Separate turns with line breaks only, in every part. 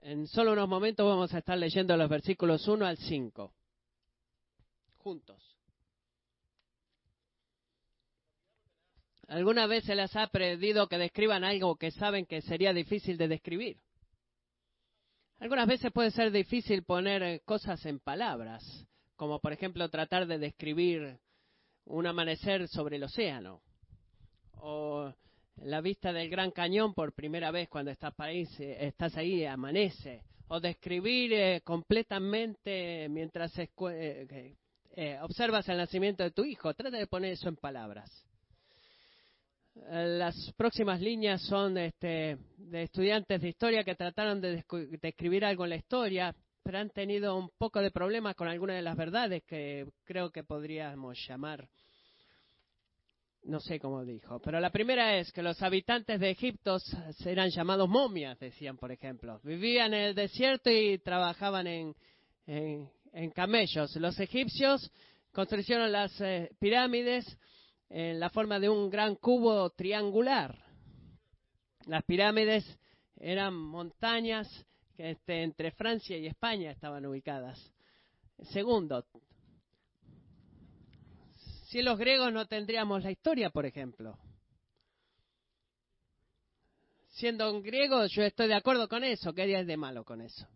En solo unos momentos vamos a estar leyendo los versículos 1 al 5. Juntos. ¿Alguna vez se les ha pedido que describan algo que saben que sería difícil de describir? Algunas veces puede ser difícil poner eh, cosas en palabras, como por ejemplo tratar de describir un amanecer sobre el océano, o la vista del Gran Cañón por primera vez cuando estás, eh, estás ahí, amanece, o describir eh, completamente mientras observas el nacimiento de tu hijo. Trata de poner eso en palabras. Las próximas líneas son este, de estudiantes de historia que trataron de describir algo en la historia, pero han tenido un poco de problemas con algunas de las verdades que creo que podríamos llamar, no sé cómo dijo, pero la primera es que los habitantes de Egipto eran llamados momias, decían, por ejemplo. Vivían en el desierto y trabajaban en, en, camellos. Los egipcios construyeron las eh, pirámides en la forma de un gran cubo triangular. Las pirámides eran montañas que este, entre Francia y España estaban ubicadas. Segundo, si los griegos no tendríamos la historia, por ejemplo. Siendo un griego, yo estoy de acuerdo con eso. ¿Qué hay de malo con eso?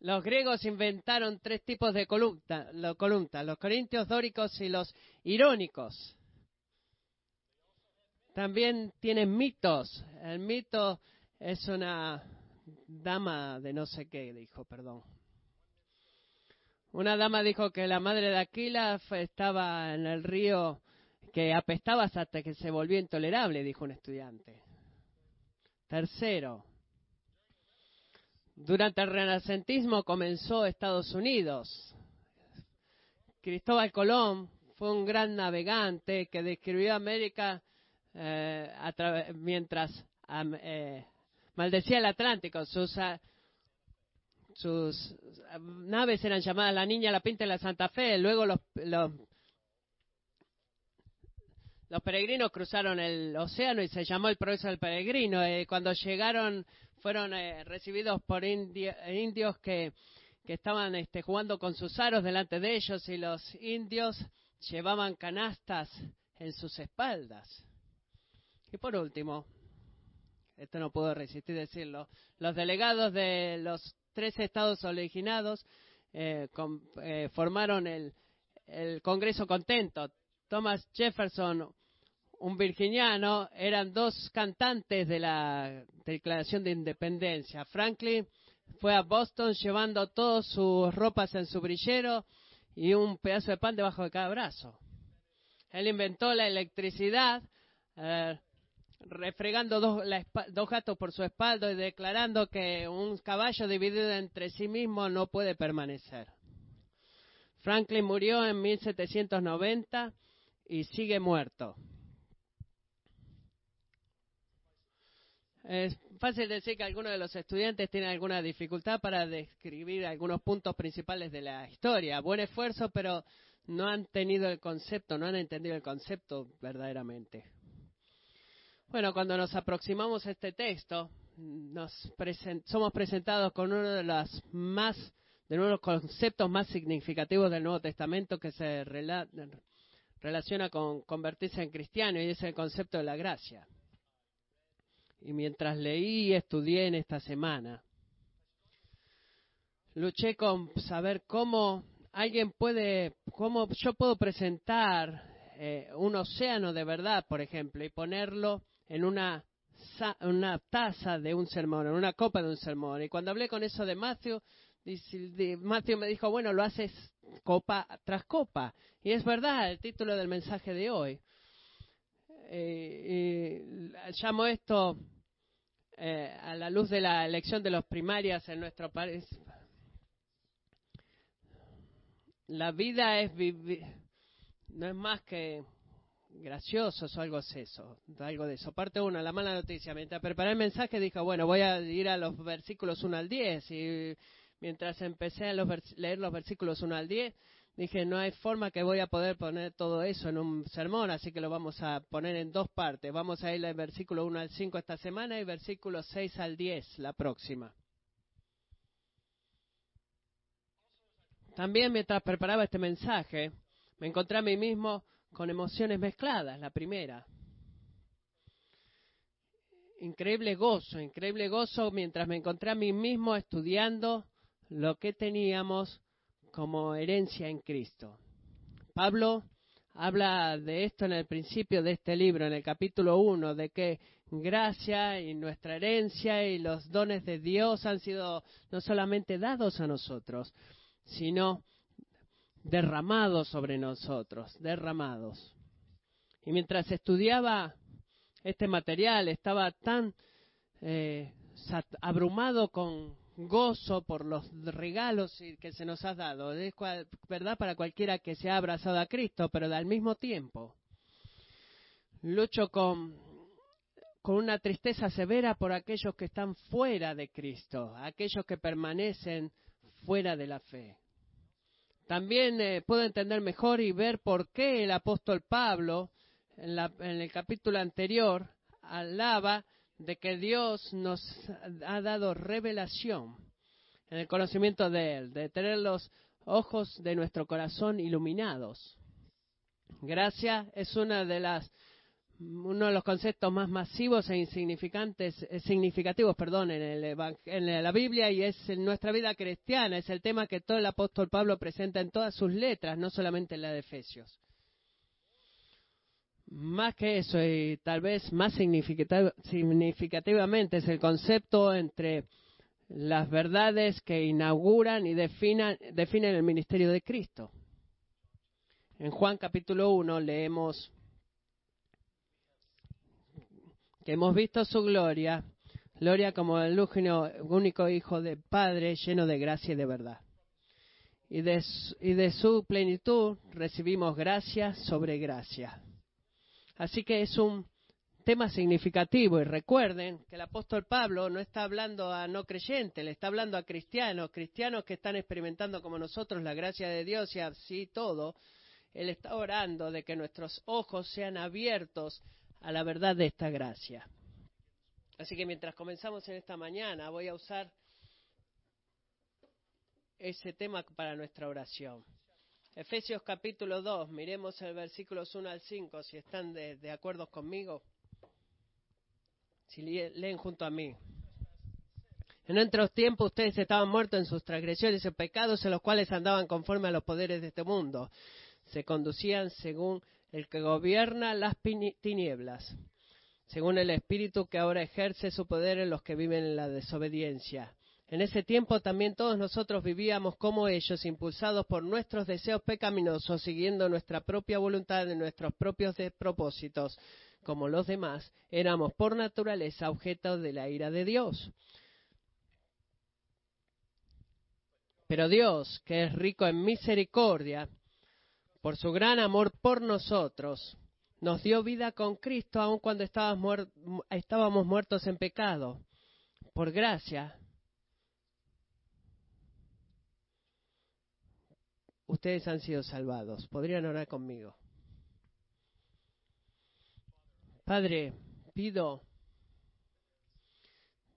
Los griegos inventaron tres tipos de columnas, los corintios, dóricos y los irónicos. También tienen mitos. El mito es una dama de no sé qué, dijo, perdón. Una dama dijo que la madre de Aquila estaba en el río que apestaba hasta que se volvió intolerable, dijo un estudiante. Tercero, durante el renacentismo comenzó Estados Unidos. Cristóbal Colón fue un gran navegante que describió América eh, mientras eh, maldecía el Atlántico. Sus naves eran llamadas la Niña, la Pinta y la Santa Fe. Luego los, los, los peregrinos cruzaron el océano y se llamó el progreso del peregrino. Eh, cuando llegaron fueron eh, recibidos por indios que, estaban este, jugando con sus aros delante de ellos y los indios llevaban canastas en sus espaldas. Y por último, esto no puedo resistir decirlo, los delegados de los tres estados originados eh, eh, formaron el, el Congreso Contento. Thomas Jefferson, un virginiano, eran dos cantantes de la Declaración de Independencia. Franklin fue a Boston llevando todas sus ropas en su brillero y un pedazo de pan debajo de cada brazo. Él inventó la electricidad, eh, refregando dos, dos gatos por su espalda y declarando que un caballo dividido entre sí mismo no puede permanecer. Franklin murió en 1790 y sigue muerto. Es fácil decir que algunos de los estudiantes tienen alguna dificultad para describir algunos puntos principales de la historia. Buen esfuerzo, pero no han tenido el concepto, no han entendido el concepto verdaderamente. Bueno, cuando nos aproximamos a este texto, nos somos presentados con uno de los más de uno de los conceptos más significativos del Nuevo Testamento que se relaciona con convertirse en cristiano y es el concepto de la gracia. Y mientras leí y estudié en esta semana, luché con saber cómo alguien puede, cómo yo puedo presentar eh, un océano de verdad, por ejemplo, y ponerlo en una, una taza de un sermón, en una copa de un sermón. Y cuando hablé con eso de Matthew, Matthew me dijo, bueno, lo haces copa tras copa. Y es verdad el título del mensaje de hoy. Eh, llamo esto eh, a la luz de la elección de los primarias en nuestro país. La vida es vivir, no es más que gracioso o algo de eso, algo de eso. Parte uno, la mala noticia. Mientras preparé el mensaje dije, bueno, voy a ir a los versículos 1 al 10 y mientras empecé a leer los versículos 1 al 10, dije, no hay forma que voy a poder poner todo eso en un sermón, así que lo vamos a poner en dos partes. Vamos a ir al versículo 1 al 5 esta semana y versículo 6 al 10 la próxima. También mientras preparaba este mensaje, me encontré a mí mismo con emociones mezcladas. La primera, increíble gozo, increíble gozo mientras me encontré a mí mismo estudiando lo que teníamos como herencia en Cristo. Pablo habla de esto en el principio de este libro, en el capítulo 1, de que gracia y nuestra herencia y los dones de Dios han sido no solamente dados a nosotros, sino derramados sobre nosotros, derramados. Y mientras estudiaba este material, estaba tan eh, abrumado con gozo por los regalos que se nos ha dado. Es verdad para cualquiera que se ha abrazado a Cristo, pero al mismo tiempo lucho con, con una tristeza severa por aquellos que están fuera de Cristo, aquellos que permanecen fuera de la fe. También eh, puedo entender mejor y ver por qué el apóstol Pablo, en, en el capítulo anterior, alaba de que Dios nos ha dado revelación en el conocimiento de Él, de tener los ojos de nuestro corazón iluminados. Gracia es una de las uno de los conceptos más masivos e insignificantes, eh, significativos, perdón, en, el, en, la Biblia y es en nuestra vida cristiana. Es el tema que todo el apóstol Pablo presenta en todas sus letras, no solamente en la de Efesios. Más que eso, y tal vez más significativamente, es el concepto entre las verdades que inauguran y definen el ministerio de Cristo. En Juan capítulo 1 leemos que hemos visto su gloria, gloria como el único Hijo de Padre lleno de gracia y de verdad. Y de, y de su plenitud recibimos gracia sobre gracia. Así que es un tema significativo y recuerden que el apóstol Pablo no está hablando a no creyentes, le está hablando a cristianos, cristianos que están experimentando como nosotros la gracia de Dios y así todo. Él está orando de que nuestros ojos sean abiertos a la verdad de esta gracia. Así que mientras comenzamos en esta mañana voy a usar ese tema para nuestra oración. Efesios capítulo 2, miremos el versículos 1 al 5, si están de, acuerdo conmigo, si leen junto a mí. En otros tiempos ustedes estaban muertos en sus transgresiones y pecados en los cuales andaban conforme a los poderes de este mundo. Se conducían según el que gobierna las tinieblas, según el espíritu que ahora ejerce su poder en los que viven en la desobediencia. En ese tiempo también todos nosotros vivíamos como ellos, impulsados por nuestros deseos pecaminosos, siguiendo nuestra propia voluntad y nuestros propios propósitos. Como los demás, éramos por naturaleza objetos de la ira de Dios. Pero Dios, que es rico en misericordia, por su gran amor por nosotros, nos dio vida con Cristo aun cuando estábamos muertos en pecado. Por gracia ustedes han sido salvados. ¿Podrían orar conmigo? Padre, pido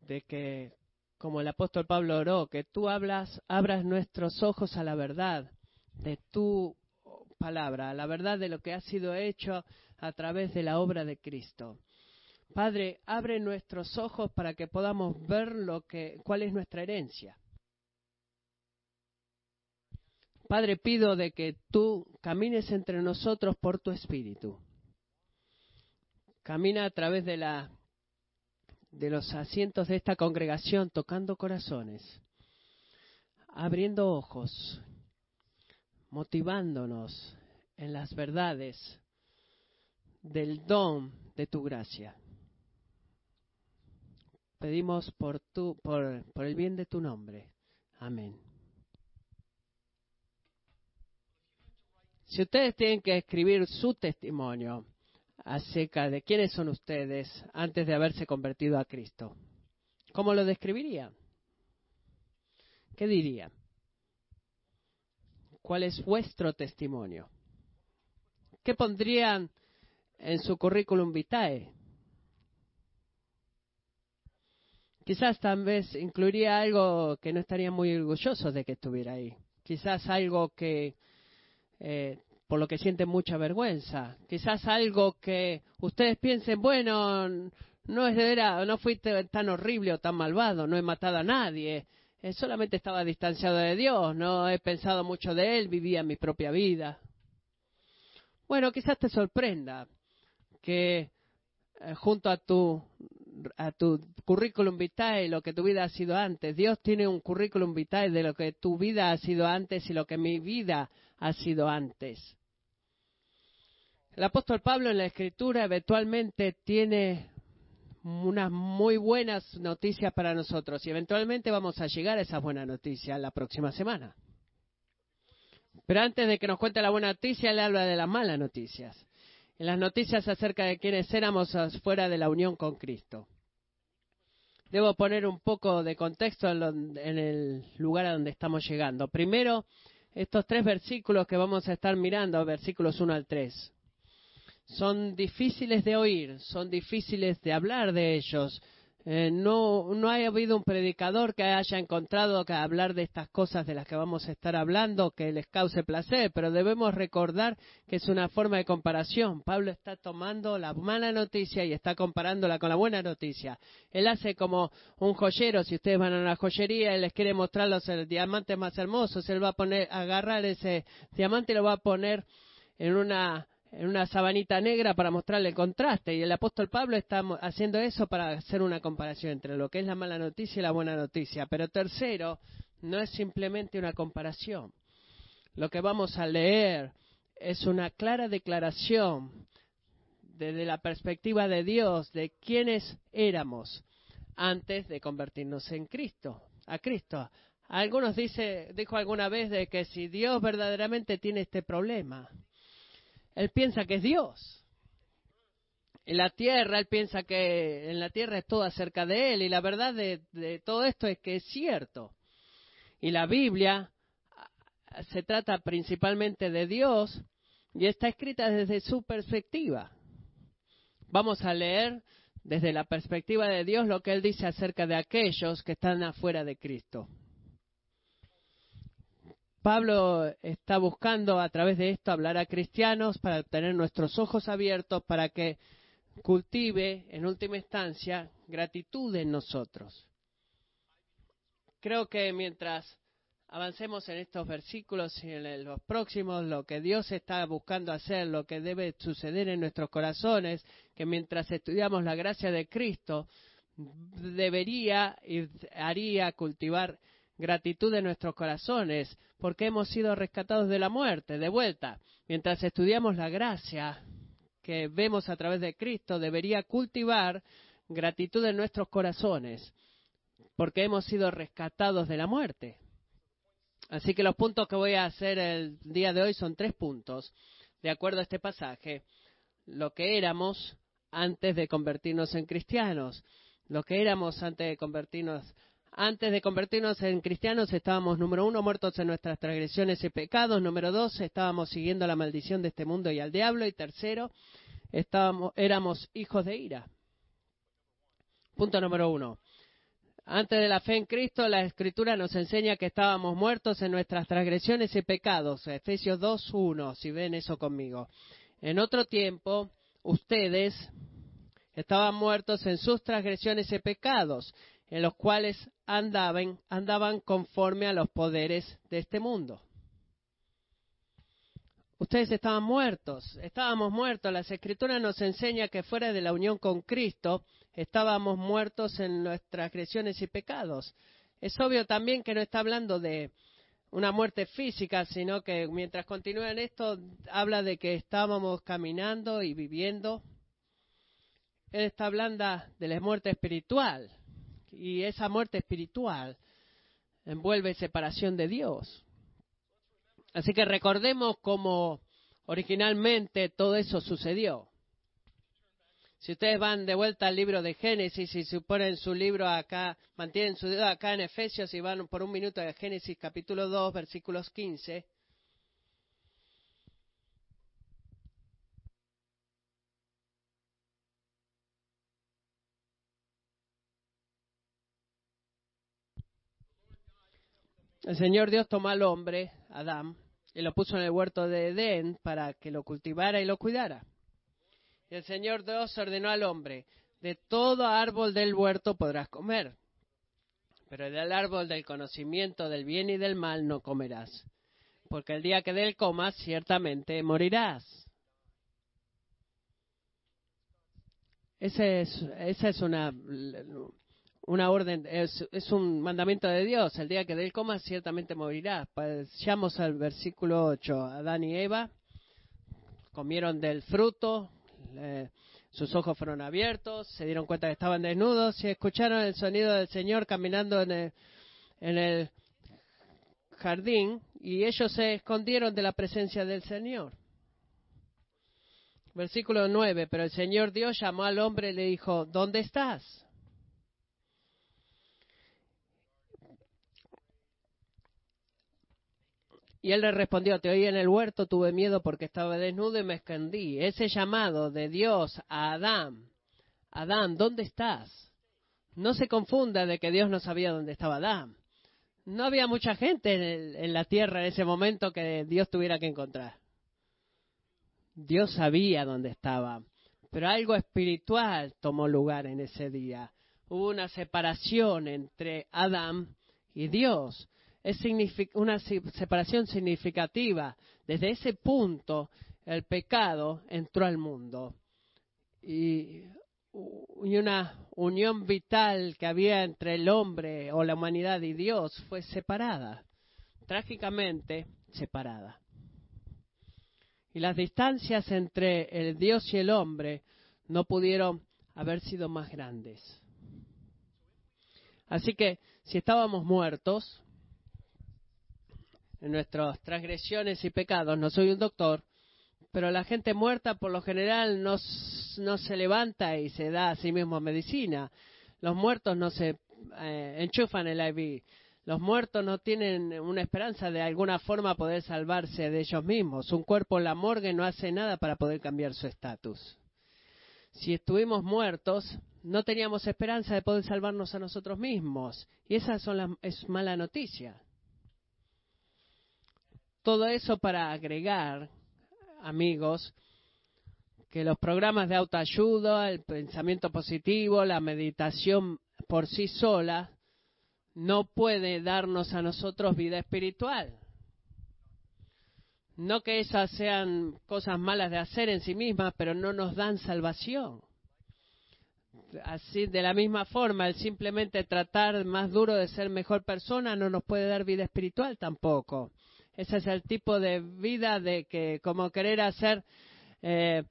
de que, como el apóstol Pablo oró, que tú hablas, abras nuestros ojos a la verdad de tu palabra, la verdad de lo que ha sido hecho a través de la obra de Cristo. Padre, abre nuestros ojos para que podamos ver lo que, cuál es nuestra herencia. Padre, pido de que tú camines entre nosotros por tu espíritu. Camina a través de la de los asientos de esta congregación tocando corazones, abriendo ojos, motivándonos en las verdades del don de tu gracia. Pedimos por tu por, por el bien de tu nombre. Amén. Si ustedes tienen que escribir su testimonio acerca de quiénes son ustedes antes de haberse convertido a Cristo, ¿cómo lo describirían? ¿Qué dirían? ¿Cuál es vuestro testimonio? ¿Qué pondrían en su currículum vitae? Quizás tal vez incluiría algo que no estaría muy orgulloso de que estuviera ahí. Quizás algo que eh, por lo que sienten mucha vergüenza. Quizás algo que ustedes piensen, bueno, no es de no fui tan horrible o tan malvado, no he matado a nadie, solamente estaba distanciado de Dios, no he pensado mucho de Él, vivía mi propia vida. Bueno, quizás te sorprenda que eh, junto a tu a tu currículum vitae lo que tu vida ha sido antes. Dios tiene un currículum vitae de lo que tu vida ha sido antes y lo que mi vida ha sido antes. El apóstol Pablo en la escritura eventualmente tiene unas muy buenas noticias para nosotros y eventualmente vamos a llegar a esas buenas noticias la próxima semana. Pero antes de que nos cuente la buena noticia, él habla de las malas noticias. En las noticias acerca de quienes éramos fuera de la unión con Cristo. Debo poner un poco de contexto en, el lugar a donde estamos llegando. Primero, estos tres versículos que vamos a estar mirando, versículos 1 al 3 son difíciles de oír, son difíciles de hablar de ellos. Eh, no, no ha habido un predicador que haya encontrado que hablar de estas cosas de las que vamos a estar hablando que les cause placer, pero debemos recordar que es una forma de comparación. Pablo está tomando la mala noticia y está comparándola con la buena noticia. Él hace como un joyero, si ustedes van a una joyería y les quiere mostrar los diamantes más hermosos, él va a poner, agarrar ese diamante y lo va a poner en una en una sabanita negra para mostrarle el contraste. Y el apóstol Pablo está haciendo eso para hacer una comparación entre lo que es la mala noticia y la buena noticia. Pero tercero, no es simplemente una comparación. Lo que vamos a leer es una clara declaración desde la perspectiva de Dios de quiénes éramos antes de convertirnos en Cristo, a Cristo. Algunos dice, dijo alguna vez de que si Dios verdaderamente tiene este problema, él piensa que es Dios. En la tierra, él piensa que en la tierra es todo acerca de él. Y la verdad de, de todo esto es que es cierto. Y la Biblia ah, se trata principalmente de Dios y está escrita desde su perspectiva. Vamos a leer desde la perspectiva de Dios lo que Él dice acerca de aquellos que están afuera de Cristo. Pablo está buscando a través de esto hablar a cristianos para tener nuestros ojos abiertos para que cultive en última instancia gratitud en nosotros. Creo que mientras avancemos en estos versículos y en los próximos, lo que Dios está buscando hacer, lo que debe suceder en nuestros corazones, que mientras estudiamos la gracia de Cristo, debería y haría cultivar gratitud en nuestros corazones, porque hemos sido rescatados de la muerte, de vuelta. Mientras estudiamos la gracia que vemos a través de Cristo, debería cultivar gratitud en nuestros corazones, porque hemos sido rescatados de la muerte. Así que los puntos que voy a hacer el día de hoy son tres puntos, de acuerdo a este pasaje. Lo que éramos antes de convertirnos en cristianos, lo que éramos antes de convertirnos antes de convertirnos en cristianos estábamos, número uno, muertos en nuestras transgresiones y pecados. Número dos, estábamos siguiendo la maldición de este mundo y al diablo. Y tercero, estábamos, éramos hijos de ira. Punto número uno. Antes de la fe en Cristo, la Escritura nos enseña que estábamos muertos en nuestras transgresiones y pecados. Efesios 2, 1, si ven eso conmigo. En otro tiempo, ustedes estaban muertos en sus transgresiones y pecados en los cuales andaban, andaban conforme a los poderes de este mundo. Ustedes estaban muertos, estábamos muertos. Las escrituras nos enseña que fuera de la unión con Cristo estábamos muertos en nuestras agresiones y pecados. Es obvio también que no está hablando de una muerte física, sino que mientras continúa en esto, habla de que estábamos caminando y viviendo. Él está hablando de la muerte espiritual y esa muerte espiritual envuelve separación de Dios. Así que recordemos cómo originalmente todo eso sucedió. Si ustedes van de vuelta al libro de Génesis y se ponen su libro acá, mantienen su dedo acá en Efesios y van por un minuto a Génesis capítulo 2, versículos 15, el Señor Dios tomó al hombre, Adán, y lo puso en el huerto de Edén para que lo cultivara y lo cuidara. Y el Señor Dios ordenó al hombre, de todo árbol del huerto podrás comer, pero del árbol del conocimiento del bien y del mal no comerás, porque el día que de comas ciertamente morirás. Es, esa es una, una orden, es, un mandamiento de Dios. El día que de él comas ciertamente morirás. Vayamos al versículo 8. Adán y Eva comieron del fruto, sus ojos fueron abiertos, se dieron cuenta que estaban desnudos y escucharon el sonido del Señor caminando en el, en el jardín y ellos se escondieron de la presencia del Señor. Versículo 9, pero el Señor Dios llamó al hombre y le dijo, ¿dónde estás? Y él le respondió, te oí en el huerto, tuve miedo porque estaba desnudo y me escondí. Ese llamado de Dios a Adán, Adán, ¿dónde estás? No se confunda de que Dios no sabía dónde estaba Adán. No había mucha gente en, la tierra en ese momento que Dios tuviera que encontrar. Dios sabía dónde estaba, pero algo espiritual tomó lugar en ese día. Hubo una separación entre Adán y Dios es una separación significativa. Desde ese punto, el pecado entró al mundo. Y, una unión vital que había entre el hombre o la humanidad y Dios fue separada, trágicamente separada. Y las distancias entre el Dios y el hombre no pudieron haber sido más grandes. Así que si estábamos muertos, en nuestras transgresiones y pecados. No soy un doctor, pero la gente muerta por lo general no, no se levanta y se da a sí mismo medicina. Los muertos no se eh, enchufan el IV. Los muertos no tienen una esperanza de alguna forma poder salvarse de ellos mismos. Un cuerpo en la morgue no hace nada para poder cambiar su estatus. Si estuvimos muertos, no teníamos esperanza de poder salvarnos a nosotros mismos. Y esa son es mala noticia. Todo eso para agregar, amigos, que los programas de autoayuda, el pensamiento positivo, la meditación por sí sola, no puede darnos a nosotros vida espiritual. No que esas sean cosas malas de hacer en sí mismas, pero no nos dan salvación. Así, de la misma forma, el simplemente tratar más duro de ser mejor persona no nos puede dar vida espiritual tampoco. Ese es el tipo de vida de que, como querer hacer eh,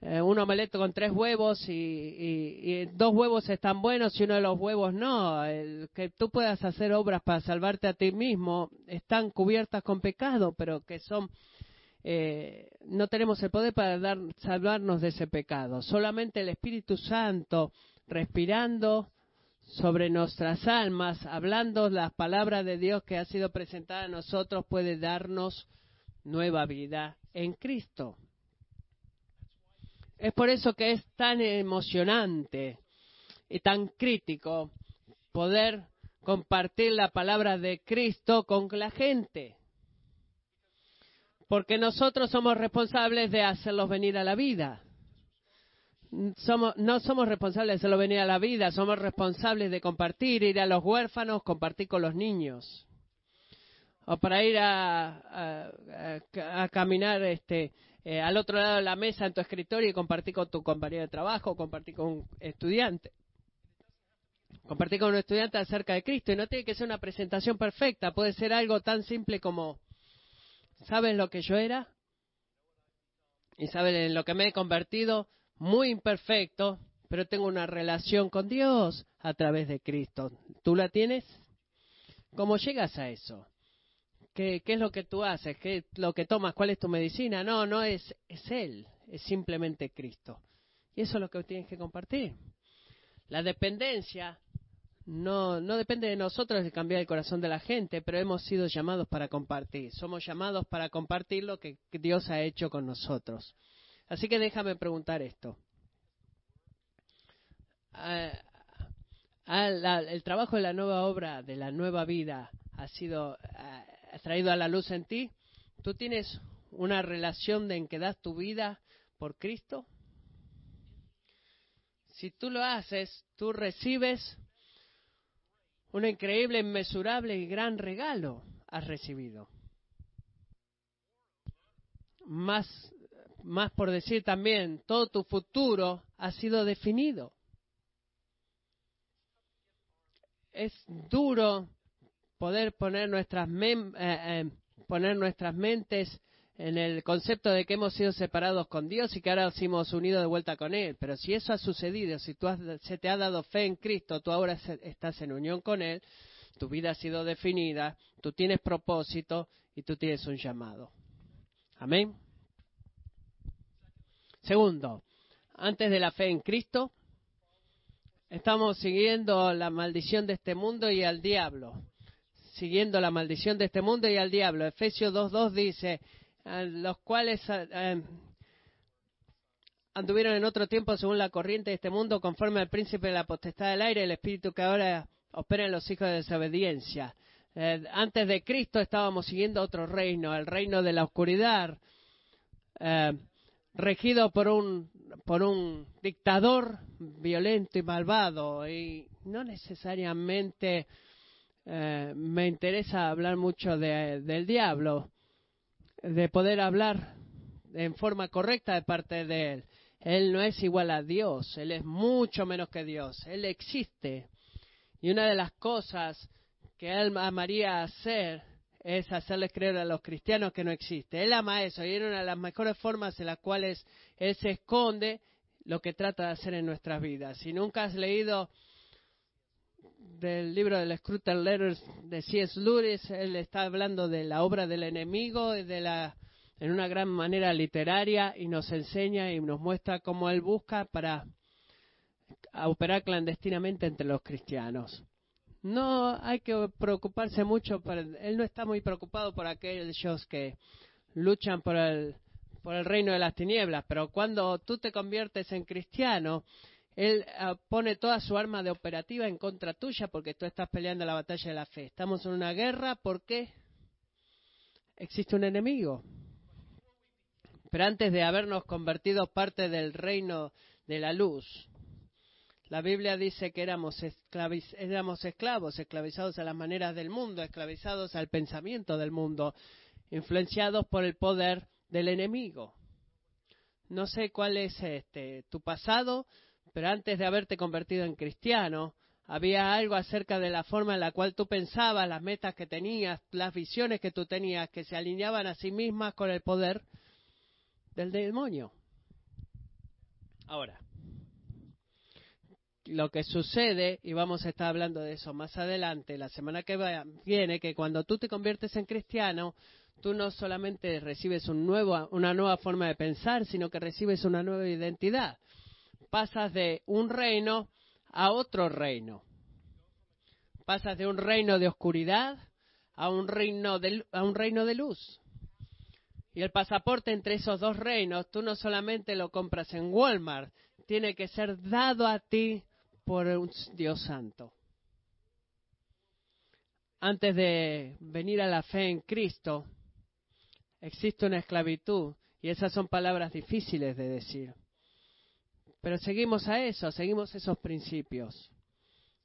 eh, un omelette con tres huevos y, dos huevos están buenos y uno de los huevos no. El, que tú puedas hacer obras para salvarte a ti mismo están cubiertas con pecado, pero que son. Eh, no tenemos el poder para dar, salvarnos de ese pecado. Solamente el Espíritu Santo, respirando sobre nuestras almas, hablando las palabras de Dios que ha sido presentada a nosotros, puede darnos nueva vida en Cristo. Es por eso que es tan emocionante y tan crítico poder compartir la palabra de Cristo con la gente. Porque nosotros somos responsables de hacerlos venir a la vida somos, no somos responsables de hacerlo venir a la vida, somos responsables de compartir, ir a los huérfanos, compartir con los niños. O para ir a, a, caminar este, eh, al otro lado de la mesa en tu escritorio y compartir con tu compañero de trabajo, compartir con un estudiante. Compartir con un estudiante acerca de Cristo. Y no tiene que ser una presentación perfecta, puede ser algo tan simple como, ¿sabes lo que yo era? ¿Y sabes en lo que me he convertido? Muy imperfecto, pero tengo una relación con Dios a través de Cristo. ¿Tú la tienes? ¿Cómo llegas a eso? ¿Qué, es lo que tú haces? ¿Qué es lo que tomas? ¿Cuál es tu medicina? No, no es, es Él, es simplemente Cristo. Y eso es lo que tienes que compartir. La dependencia no, no depende de nosotros de cambiar el corazón de la gente, pero hemos sido llamados para compartir. Somos llamados para compartir lo que Dios ha hecho con nosotros. Así que déjame preguntar esto. Ah, ah, el trabajo de la nueva obra, de la nuva vida, ha sido ha traído a la luz en ti? ¿Tú tienes una relación de en que das tu vida por Cristo? Si tú lo haces, tú recibes un increíble, inmesurable y gran regalo. Has recibido. Más, más por decir también, todo tu futuro ha sido definido. Es duro poder poner nuestras, eh, eh, poner nuestras mentes en el concepto de que hemos sido separados con Dios y que ahora hemos unido de vuelta con Él. Pero si eso ha sucedido, si tú se te ha dado fe en Cristo, tú ahora estás en unión con Él, tu vida ha sido definida, tú tienes propósito y tú tienes un llamado. Amén. Segundo, antes de la fe en Cristo, estamos siguiendo la maldición de este mundo y al diablo. Siguiendo la maldición de este mundo y al diablo. Efesios 2.2 dice, los cuales anduvieron en otro tiempo según la corriente de este mundo, conforme al príncipe de la potestad del aire, el espíritu que ahora opera en los hijos de desobediencia. Eh, antes de Cristo estábamos siguiendo otro reino, el reino de la oscuridad, eh, regido por un, por un dictador violento y malvado. Y no necesariamente eh, me interesa hablar mucho del diablo de poder hablar en forma correcta de parte de Él. Él no es igual a Dios, Él es mucho menos que Dios, Él existe. Y una de las cosas que Él amaría hacer es hacerles creer a los cristianos que no existe. Él ama eso y es una de las mejores formas en las cuales Él se esconde lo que trata de hacer en nuestras vidas. Si nunca has leído del libro del Scruter Letters de C.S. Lewis, él está hablando de la obra del enemigo de la, en una gran manera literaria y nos enseña y nos muestra cómo él busca para operar clandestinamente entre los cristianos. No hay que preocuparse mucho, por, él no está muy preocupado por aquellos que luchan por el, por el reino de las tinieblas, pero cuando tú te conviertes en cristiano, él ah, pone toda su arma de operativa en contra tuya porque tú estás peleando la batalla de la fe. Estamos en una guerra porque existe un enemigo. Pero antes de habernos convertido parte del reino de la luz, la Biblia dice que éramos, éramos esclavos, esclavizados a las maneras del mundo, esclavizados al pensamiento del mundo, influenciados por el poder del enemigo. No sé cuál es este tu pasado, pero antes de haberte convertido en cristiano, había algo acerca de la forma en la cual tú pensabas, las metas que tenías, las visiones que tú tenías, que se alineaban a sí mismas con el poder del demonio. Ahora, lo que sucede, y vamos a estar hablando de eso más adelante, la semana que viene, que cuando tú te conviertes en cristiano, tú no solamente recibes un nuevo, una nueva forma de pensar, sino que recibes una nueva identidad pasas de un reino a otro reino. Pasas de un reino de oscuridad a un reino de, a un reino de luz. Y el pasaporte entre esos dos reinos, tú no solamente lo compras en Walmart, tiene que ser dado a ti por un Dios santo. Antes de venir a la fe en Cristo, existe una esclavitud y esas son palabras difíciles de decir. Pero seguimos a eso, seguimos esos principios.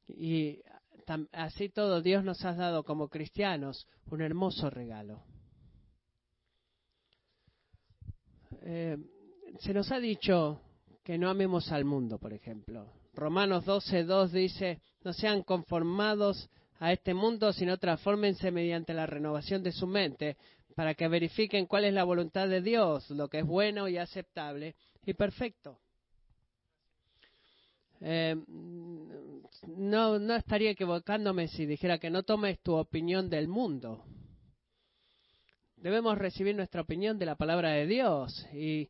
Y así todo, Dios nos ha dado como cristianos un hermoso regalo. Eh, se nos ha dicho que no amemos al mundo, por ejemplo. Romanos 12.2 dice, no sean conformados a este mundo, sino transfórmense mediante la renovación de su mente, para que verifiquen cuál es la voluntad de Dios, lo que es bueno y aceptable y perfecto. Eh, no, no estaría equivocándome si dijera que no tomes tu opinión del mundo. Debemos recibir nuestra opinión de la palabra de Dios. ¿Y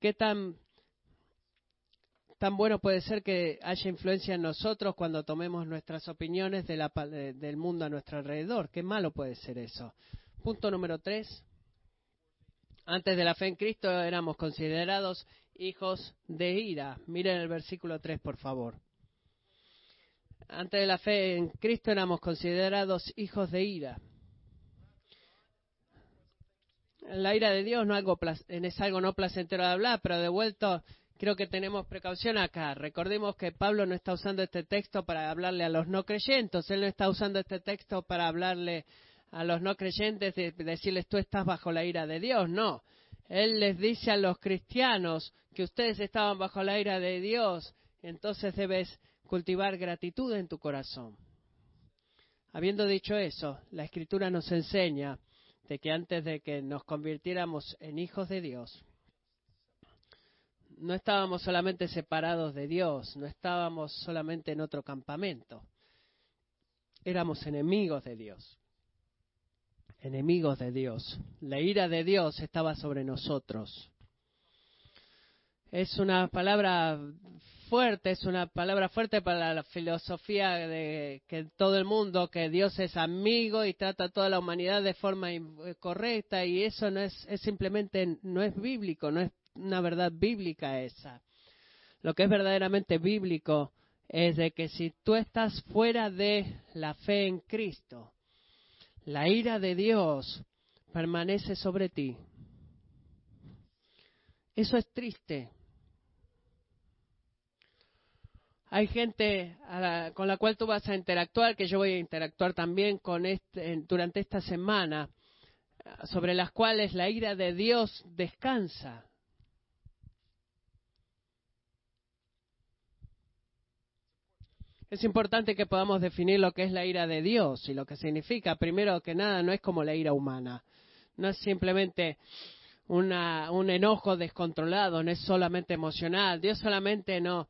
qué tan, tan bueno puede ser que haya influencia en nosotros cuando tomemos nuestras opiniones del mundo a nuestro alrededor? ¿Qué malo puede ser eso? Punto número tres. Antes de la fe en Cristo éramos considerados hijos de ira. Miren el versículo 3, por favor. antes de la fe en Cristo éramos considerados hijos de ira. La ira de Dios no algo, es algo no placentero de hablar, pero de vuelto creo que tenemos precaución acá. Recordemos que Pablo no está usando este texto para hablarle a los no creyentes, él no está usando este texto para hablarle a los no creyentes, de decirles tú estás bajo la ira de Dios, no. Él les dice a los cristianos que ustedes estaban bajo la ira de Dios, entonces debes cultivar gratitud en tu corazón. Habiendo dicho eso, la Escritura nos enseña de que antes de que nos convirtiéramos en hijos de Dios, no estábamos solamente separados de Dios, no estábamos solamente en otro campamento, éramos enemigos de Dios enemigos de Dios. La ira de Dios estaba sobre nosotros. Es una palabra fuerte, es una palabra fuerte para la filosofía de que todo el mundo, que Dios es amigo y trata a toda la humanidad de forma correcta y eso no es, es simplemente, no es bíblico, no es una verdad bíblica esa. Lo que es verdaderamente bíblico es de que si tú estás fuera de la fe en Cristo, la ira de Dios permanece sobre ti. Eso es triste. Hay gente con la cual tú vas a interactuar, que yo voy a interactuar también con este, durante esta semana, sobre las cuales la ira de Dios descansa. Es importante que podamos definir lo que es la ira de Dios y lo que significa. Primero que nada, no es como la ira humana. No es simplemente una, un enojo descontrolado, no es solamente emocional. Dios solamente no,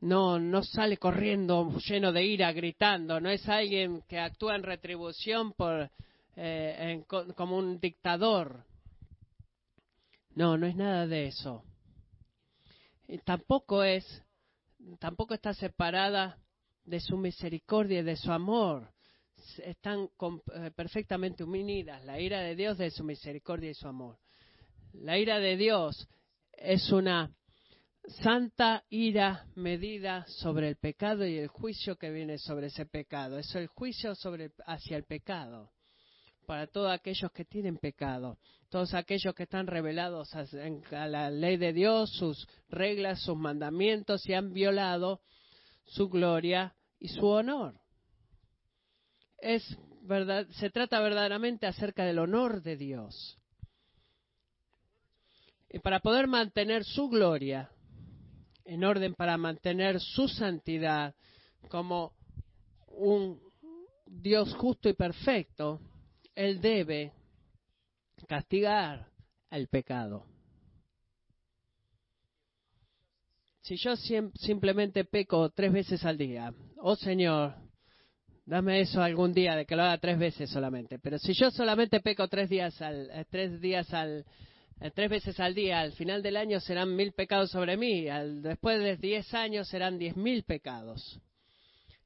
no, no sale corriendo lleno de ira, gritando. No es alguien que actúa en retribución por, eh, como un dictador. No, no es nada de eso. Y tampoco es, tampoco está separada de su misericordia y de su amor están eh, perfectamente unidas. La ira de Dios de su misericordia y su amor. La ira de Dios es una santa ira medida sobre el pecado y el juicio que viene sobre ese pecado. Es el juicio sobre, hacia el pecado para todos aquellos que tienen pecado, todos aquellos que están revelados a, a la ley de Dios, sus reglas, sus mandamientos y han violado su gloria y su honor. Es verdad, se trata verdaderamente acerca del honor de Dios. Y para poder mantener su gloria, en orden para mantener su santidad como un Dios justo y perfecto, Él debe castigar al pecado. Si yo simplemente peco tres veces al día, oh Señor, dame eso algún día de que lo haga tres veces solamente. Pero si yo solamente peco tres días al, eh, tres días al, eh, tres veces al día, al final del año serán mil pecados sobre mí. Al, después de diez años serán diez mil pecados.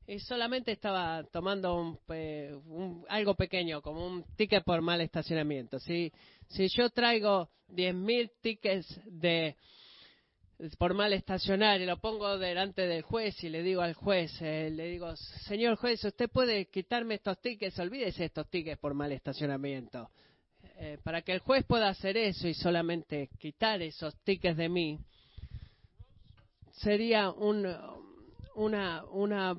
Y solamente estaba tomando un, algo pequeño, como un ticket por mal estacionamiento. Si, si yo traigo diez mil tickets de por mal estacionar y lo pongo delante del juez y le digo al juez, eh, le digo, señor juez, usted puede quitarme estos tickets, olvídese estos tickets por mal estacionamiento. Eh, para que el juez pueda hacer eso y solamente quitar esos tickets de mí, sería una, una,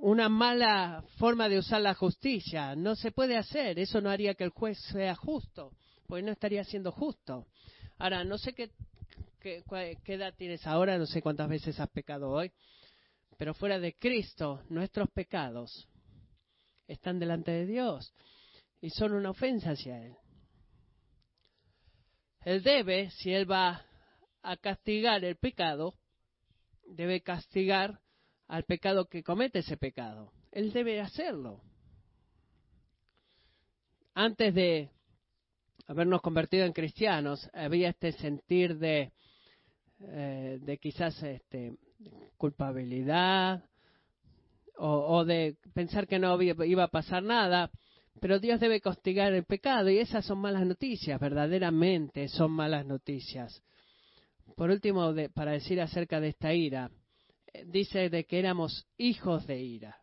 una mala forma de usar la justicia. No se puede hacer, eso no haría que el juez sea justo, porque no estaría siendo justo. Ahora, no sé qué ¿Qué, edad tienes ahora? No sé cuántas veces has pecado hoy. Pero fuera de Cristo, nuestros pecados están delante de Dios y son una ofensa hacia Él. Él debe, si Él va a castigar el pecado, debe castigar al pecado que comete ese pecado. Él debe hacerlo. Antes de habernos convertido en cristianos, había este sentir de eh, de quizás este, culpabilidad o, de pensar que no iba a pasar nada, pero Dios debe castigar el pecado y esas son malas noticias, verdaderamente son malas noticias. Por último, para decir acerca de esta ira, dice de que éramos hijos de ira.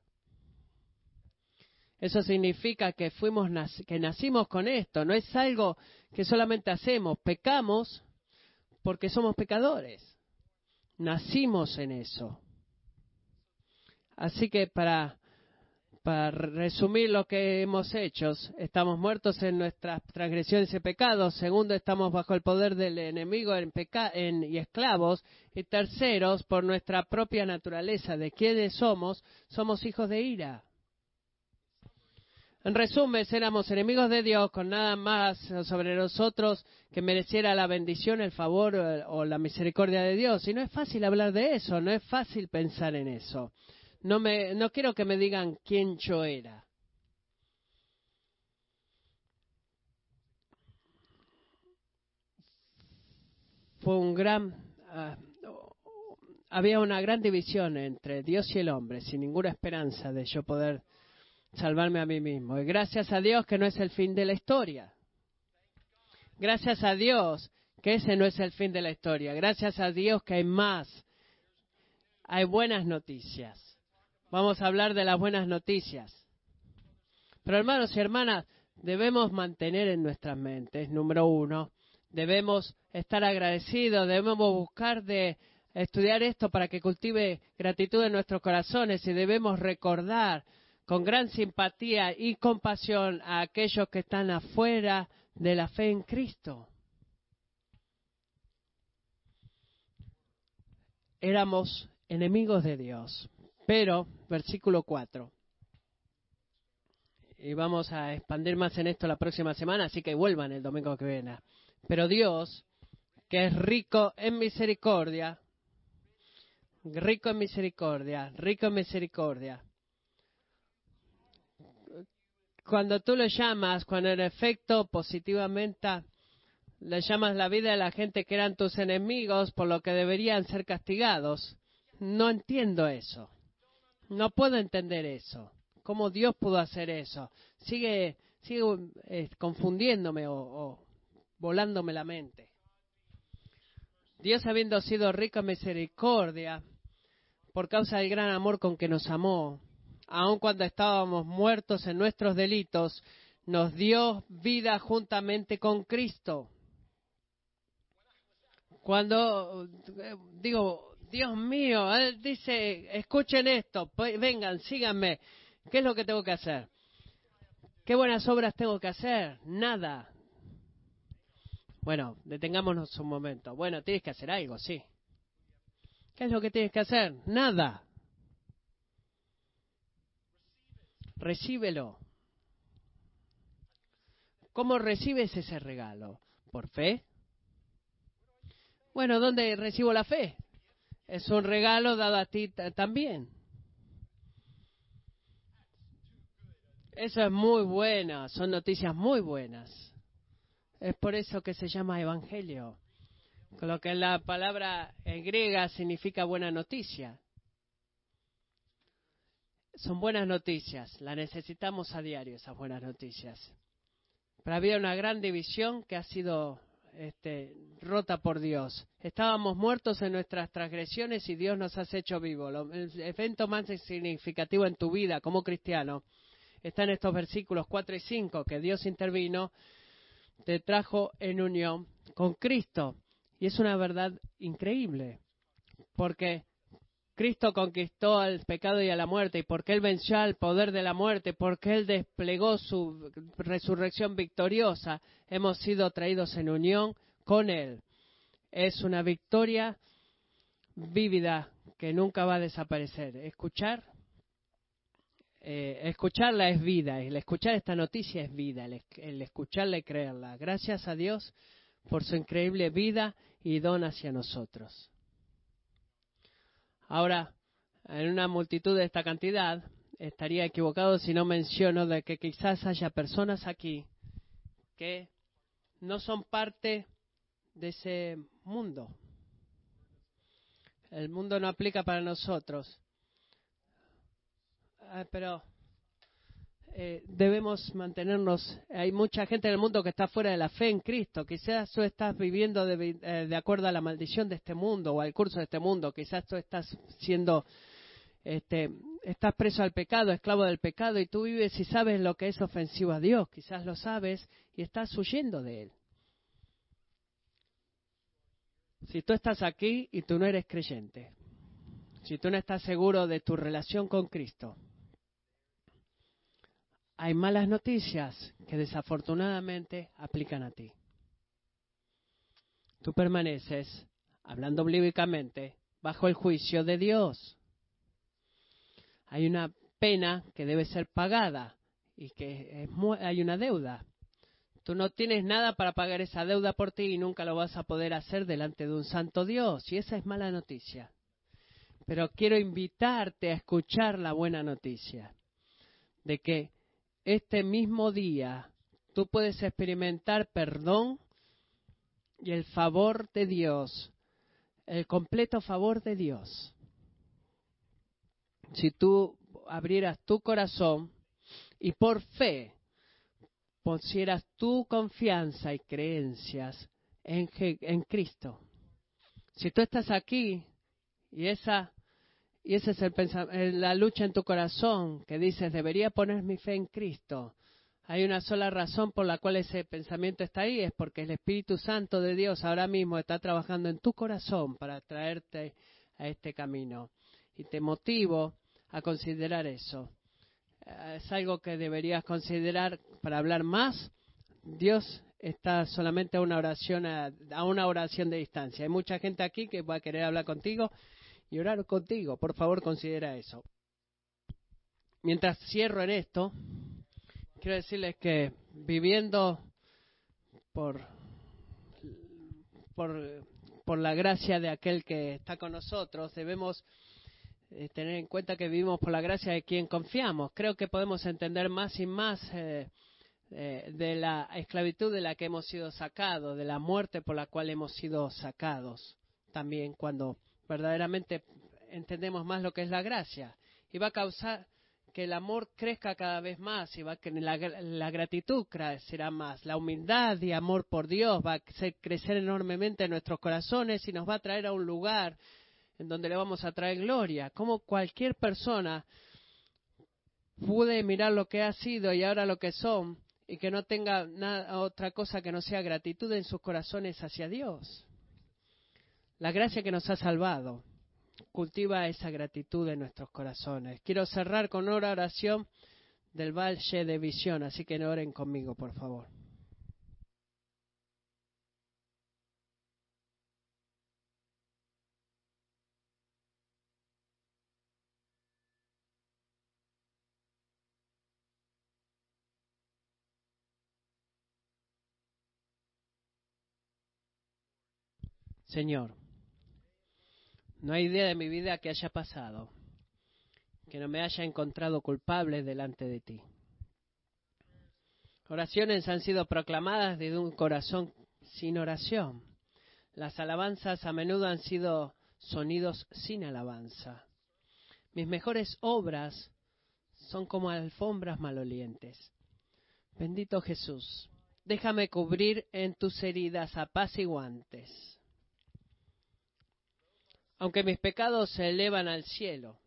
Eso significa que fuimos que nacimos con esto, no es algo que solamente hacemos, pecamos porque somos pecadores. Nacimos en eso. Así que para para resumir lo que hemos hecho, estamos muertos en nuestras transgresiones y pecados. Segundo, estamos bajo el poder del enemigo en y esclavos. Y terceros, por nuestra propia naturaleza de quiénes somos, somos hijos de ira. En resumen, éramos enemigos de Dios con nada más sobre nosotros que mereciera la bendición, el favor eh, o la misericordia de Dios. Y no es fácil hablar de eso, no es fácil pensar en eso. No, me, no quiero que me digan quién yo era. Fue un gran... Ah, había una gran división entre Dios y el hombre, sin ninguna esperanza de yo poder salvarme a mí mismo. Y gracias a Dios que no es el fin de la historia. Gracias a Dios que ese no es el fin de la historia. Gracias a Dios que hay más. Hay buenas noticias. Vamos a hablar de las buenas noticias. Pero hermanos y hermanas, debemos mantener en nuestras mentes, número uno, debemos estar agradecidos, debemos buscar de estudiar esto para que cultive gratitud en nuestros corazones y debemos recordar con gran simpatía y compasión a aquellos que están afuera de la fe en Cristo. Éramos enemigos de Dios, pero, versículo 4. Y vamos a expandir más en esto la próxima semana, así que vuelvan el domingo que viene. Pero Dios, que es rico en misericordia, rico en misericordia, rico en misericordia. Cuando tú le llamas, cuando en efecto positivamente le llamas la vida de la gente que eran tus enemigos por lo que deberían ser castigados, no entiendo eso. No puedo entender eso. ¿Cómo Dios pudo hacer eso? Sigue, sigue eh, confundiéndome o, volándome la mente. Dios habiendo sido rico en misericordia, por causa del gran amor con que nos amó, aun cuando estábamos muertos en nuestros delitos, nos dio vida juntamente con Cristo. Cuando eh, digo, Dios mío, él dice, escuchen esto, vengan, síganme. ¿Qué es lo que tengo que hacer? ¿Qué buenas obras tengo que hacer? Nada. Bueno, detengámonos un momento. Bueno, tienes que hacer algo, sí. ¿Qué es lo que tienes que hacer? Nada. Recíbelo. ¿Cómo recibes ese regalo? ¿Por fe? Bueno, ¿dónde recibo la fe? Es un regalo dado a ti también. Eso es muy bueno, son noticias muy buenas. Es por eso que se llama Evangelio, lo que la palabra en griega significa buena noticia. Son buenas noticias, la necesitamos a diario, esas buenas noticias. Pero había una gran división que ha sido este, rota por Dios. Estábamos muertos en nuestras transgresiones y Dios nos ha hecho vivos. El evento más significativo en tu vida como cristiano está en estos versículos 4 y 5, que Dios intervino, te trajo en unión con Cristo. Y es una verdad increíble, porque Cristo conquistó al pecado y a la muerte, y porque Él venció al poder de la muerte, porque Él desplegó su resurrección victoriosa, hemos sido traídos en unión con Él. Es una victoria vívida que nunca va a desaparecer. Escuchar, eh, escucharla es vida, el escuchar esta noticia es vida, el escucharla y creerla. Gracias a Dios por su increíble vida y don hacia nosotros. Ahora, en una multitud de esta cantidad, estaría equivocado si no menciono de que quizás haya personas aquí que no son parte de ese mundo. El mundo no aplica para nosotros. Ah, pero eh, debemos mantenernos. Hay mucha gente en el mundo que está fuera de la fe en Cristo. Quizás tú estás viviendo de, eh, de acuerdo a la maldición de este mundo o al curso de este mundo. Quizás tú estás siendo, este, estás preso al pecado, esclavo del pecado, y tú vives y sabes lo que es ofensivo a Dios. Quizás lo sabes y estás huyendo de Él. Si tú estás aquí y tú no eres creyente, si tú no estás seguro de tu relación con Cristo, hay malas noticias que desafortunadamente aplican a ti. Tú permaneces, hablando bíblicamente, bajo el juicio de Dios. Hay una pena que debe ser pagada y que hay una deuda. Tú no tienes nada para pagar esa deuda por ti y nunca lo vas a poder hacer delante de un santo Dios. Y esa es mala noticia. Pero quiero invitarte a escuchar la buena noticia de que este mismo día tú puedes experimentar perdón y el favor de Dios, el completo favor de Dios. Si tú abrieras tu corazón y por fe pusieras tu confianza y creencias en, en Cristo. Si tú estás aquí y esa y esa es el la lucha en tu corazón que dices, debería poner mi fe en Cristo. Hay una sola razón por la cual ese pensamiento está ahí, es porque el Espíritu Santo de Dios ahora mismo está trabajando en tu corazón para traerte a este camino. Y te motivo a considerar eso es algo que deberías considerar para hablar más. Dios está solamente a una oración a, una oración de distancia. Hay mucha gente aquí que va a querer hablar contigo y orar contigo. Por favor, considera eso. Mientras cierro en esto, quiero decirles que viviendo por por, por la gracia de aquel que está con nosotros, debemos eh, tener en cuenta que vivimos por la gracia de quien confiamos. Creo que podemos entender más y más eh, eh, de la esclavitud de la que hemos sido sacados, de la muerte por la cual hemos sido sacados. También cuando verdaderamente entendemos más lo que es la gracia. Y va a causar que el amor crezca cada vez más y va que la, la, gratitud crecerá más. La humildad y amor por Dios va a crecer enormemente en nuestros corazones y nos va a traer a un lugar en donde le vamos a traer gloria. Como cualquier persona puede mirar lo que ha sido y ahora lo que son y que no tenga nada, otra cosa que no sea gratitud en sus corazones hacia Dios. La gracia que nos ha salvado cultiva esa gratitud en nuestros corazones. Quiero cerrar con una oración del Valle de Visión, así que no oren conmigo, por favor. Señor, no hay idea de mi vida que haya pasado, que no me haya encontrado culpable delante de ti. Oraciones han sido proclamadas desde un corazón sin oración. Las alabanzas a menudo han sido sonidos sin alabanza. Mis mejores obras son como alfombras malolientes. Bendito Jesús, déjame cubrir en tus heridas apaciguantes aunque mis pecados se elevan al cielo,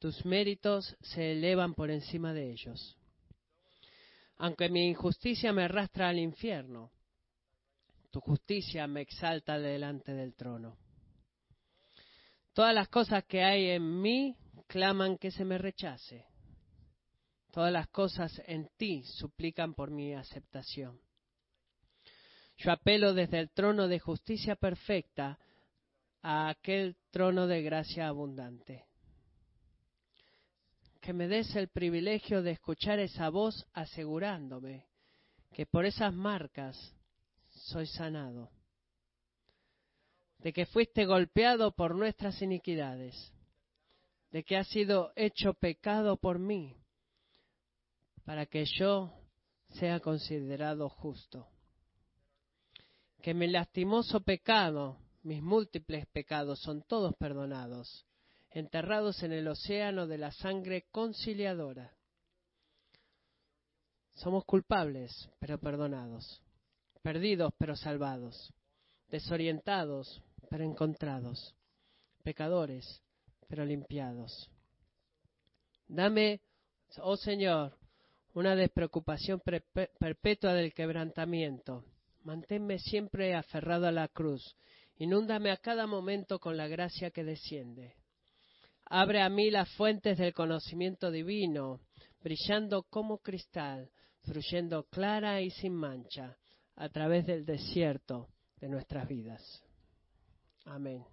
tus méritos se elevan por encima de ellos. Aunque mi injusticia me arrastra al infierno, tu justicia me exalta delante del trono. Todas las cosas que hay en mí claman que se me rechace. Todas las cosas en ti suplican por mi aceptación. Yo apelo desde el trono de justicia perfecta a aquel trono de gracia abundante. Que me des el privilegio de escuchar esa voz asegurándome que por esas marcas soy sanado, de que fuiste golpeado por nuestras iniquidades, de que has sido hecho pecado por mí, para que yo sea considerado justo. Que mi lastimoso pecado mis múltiples pecados son todos perdonados, enterrados en el océano de la sangre conciliadora. Somos culpables, pero perdonados. Perdidos, pero salvados. Desorientados, pero encontrados. Pecadores, pero limpiados. Dame, oh Señor, una despreocupación perpetua del quebrantamiento. Manténme siempre aferrado a la cruz. Inúndame a cada momento con la gracia que desciende. Abre a mí las fuentes del conocimiento divino, brillando como cristal, fluyendo clara y sin mancha a través del desierto de nuestras vidas. Amén.